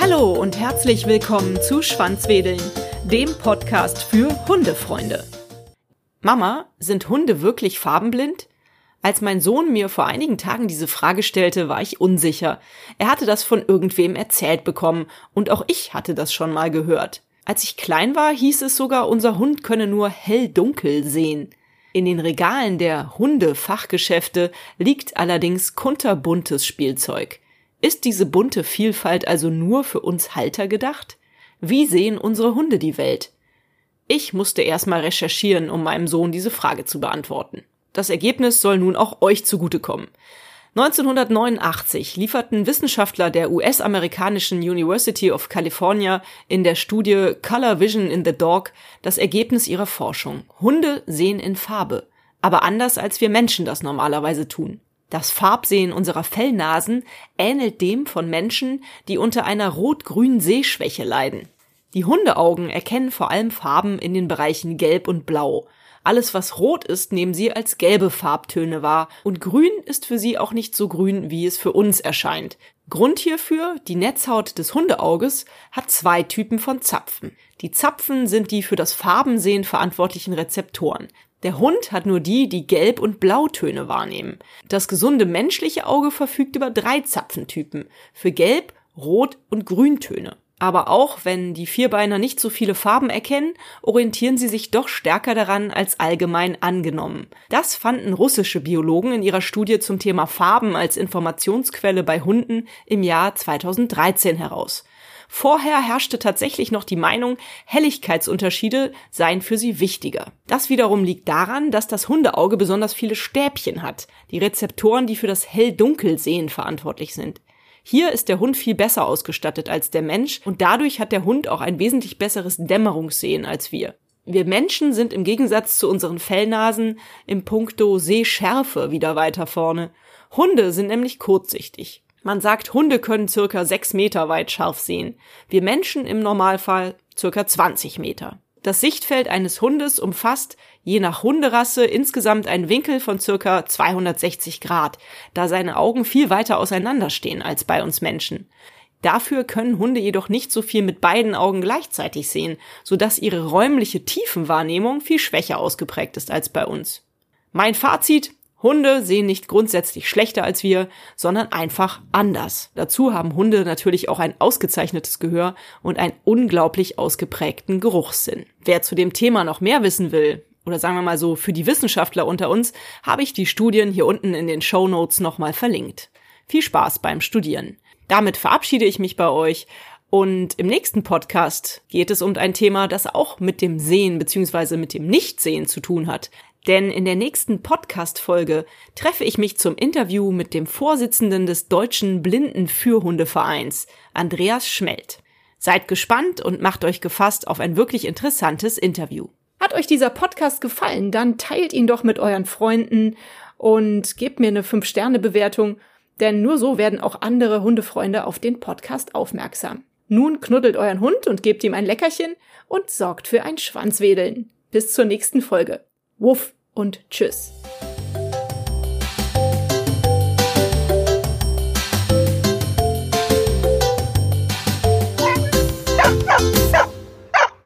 Hallo und herzlich willkommen zu Schwanzwedeln, dem Podcast für Hundefreunde. Mama, sind Hunde wirklich farbenblind? Als mein Sohn mir vor einigen Tagen diese Frage stellte, war ich unsicher. Er hatte das von irgendwem erzählt bekommen und auch ich hatte das schon mal gehört. Als ich klein war, hieß es sogar, unser Hund könne nur hell-dunkel sehen. In den Regalen der Hundefachgeschäfte liegt allerdings kunterbuntes Spielzeug. Ist diese bunte Vielfalt also nur für uns Halter gedacht? Wie sehen unsere Hunde die Welt? Ich musste erstmal recherchieren, um meinem Sohn diese Frage zu beantworten. Das Ergebnis soll nun auch euch zugutekommen. 1989 lieferten Wissenschaftler der US-amerikanischen University of California in der Studie Color Vision in the Dog das Ergebnis ihrer Forschung. Hunde sehen in Farbe, aber anders als wir Menschen das normalerweise tun. Das Farbsehen unserer Fellnasen ähnelt dem von Menschen, die unter einer rot-grünen Sehschwäche leiden. Die Hundeaugen erkennen vor allem Farben in den Bereichen Gelb und Blau. Alles, was rot ist, nehmen sie als gelbe Farbtöne wahr und grün ist für sie auch nicht so grün, wie es für uns erscheint. Grund hierfür, die Netzhaut des Hundeauges hat zwei Typen von Zapfen. Die Zapfen sind die für das Farbensehen verantwortlichen Rezeptoren. Der Hund hat nur die, die Gelb- und Blautöne wahrnehmen. Das gesunde menschliche Auge verfügt über drei Zapfentypen für Gelb, Rot und Grüntöne. Aber auch wenn die Vierbeiner nicht so viele Farben erkennen, orientieren sie sich doch stärker daran als allgemein angenommen. Das fanden russische Biologen in ihrer Studie zum Thema Farben als Informationsquelle bei Hunden im Jahr 2013 heraus. Vorher herrschte tatsächlich noch die Meinung, Helligkeitsunterschiede seien für sie wichtiger. Das wiederum liegt daran, dass das Hundeauge besonders viele Stäbchen hat, die Rezeptoren, die für das Hell-Dunkel-Sehen verantwortlich sind. Hier ist der Hund viel besser ausgestattet als der Mensch und dadurch hat der Hund auch ein wesentlich besseres Dämmerungssehen als wir. Wir Menschen sind im Gegensatz zu unseren Fellnasen im Punkto Sehschärfe wieder weiter vorne. Hunde sind nämlich kurzsichtig. Man sagt, Hunde können circa sechs Meter weit scharf sehen. Wir Menschen im Normalfall circa 20 Meter. Das Sichtfeld eines Hundes umfasst je nach Hunderasse insgesamt einen Winkel von circa 260 Grad, da seine Augen viel weiter auseinanderstehen als bei uns Menschen. Dafür können Hunde jedoch nicht so viel mit beiden Augen gleichzeitig sehen, so dass ihre räumliche Tiefenwahrnehmung viel schwächer ausgeprägt ist als bei uns. Mein Fazit, Hunde sehen nicht grundsätzlich schlechter als wir, sondern einfach anders. Dazu haben Hunde natürlich auch ein ausgezeichnetes Gehör und einen unglaublich ausgeprägten Geruchssinn. Wer zu dem Thema noch mehr wissen will, oder sagen wir mal so, für die Wissenschaftler unter uns, habe ich die Studien hier unten in den Show Notes nochmal verlinkt. Viel Spaß beim Studieren. Damit verabschiede ich mich bei euch und im nächsten Podcast geht es um ein Thema, das auch mit dem Sehen bzw. mit dem Nichtsehen zu tun hat. Denn in der nächsten Podcast-Folge treffe ich mich zum Interview mit dem Vorsitzenden des Deutschen Blindenfürhundevereins, Andreas Schmelt. Seid gespannt und macht euch gefasst auf ein wirklich interessantes Interview. Hat euch dieser Podcast gefallen, dann teilt ihn doch mit euren Freunden und gebt mir eine 5-Sterne-Bewertung, denn nur so werden auch andere Hundefreunde auf den Podcast aufmerksam. Nun knuddelt euren Hund und gebt ihm ein Leckerchen und sorgt für ein Schwanzwedeln. Bis zur nächsten Folge. Wuff und tschüss.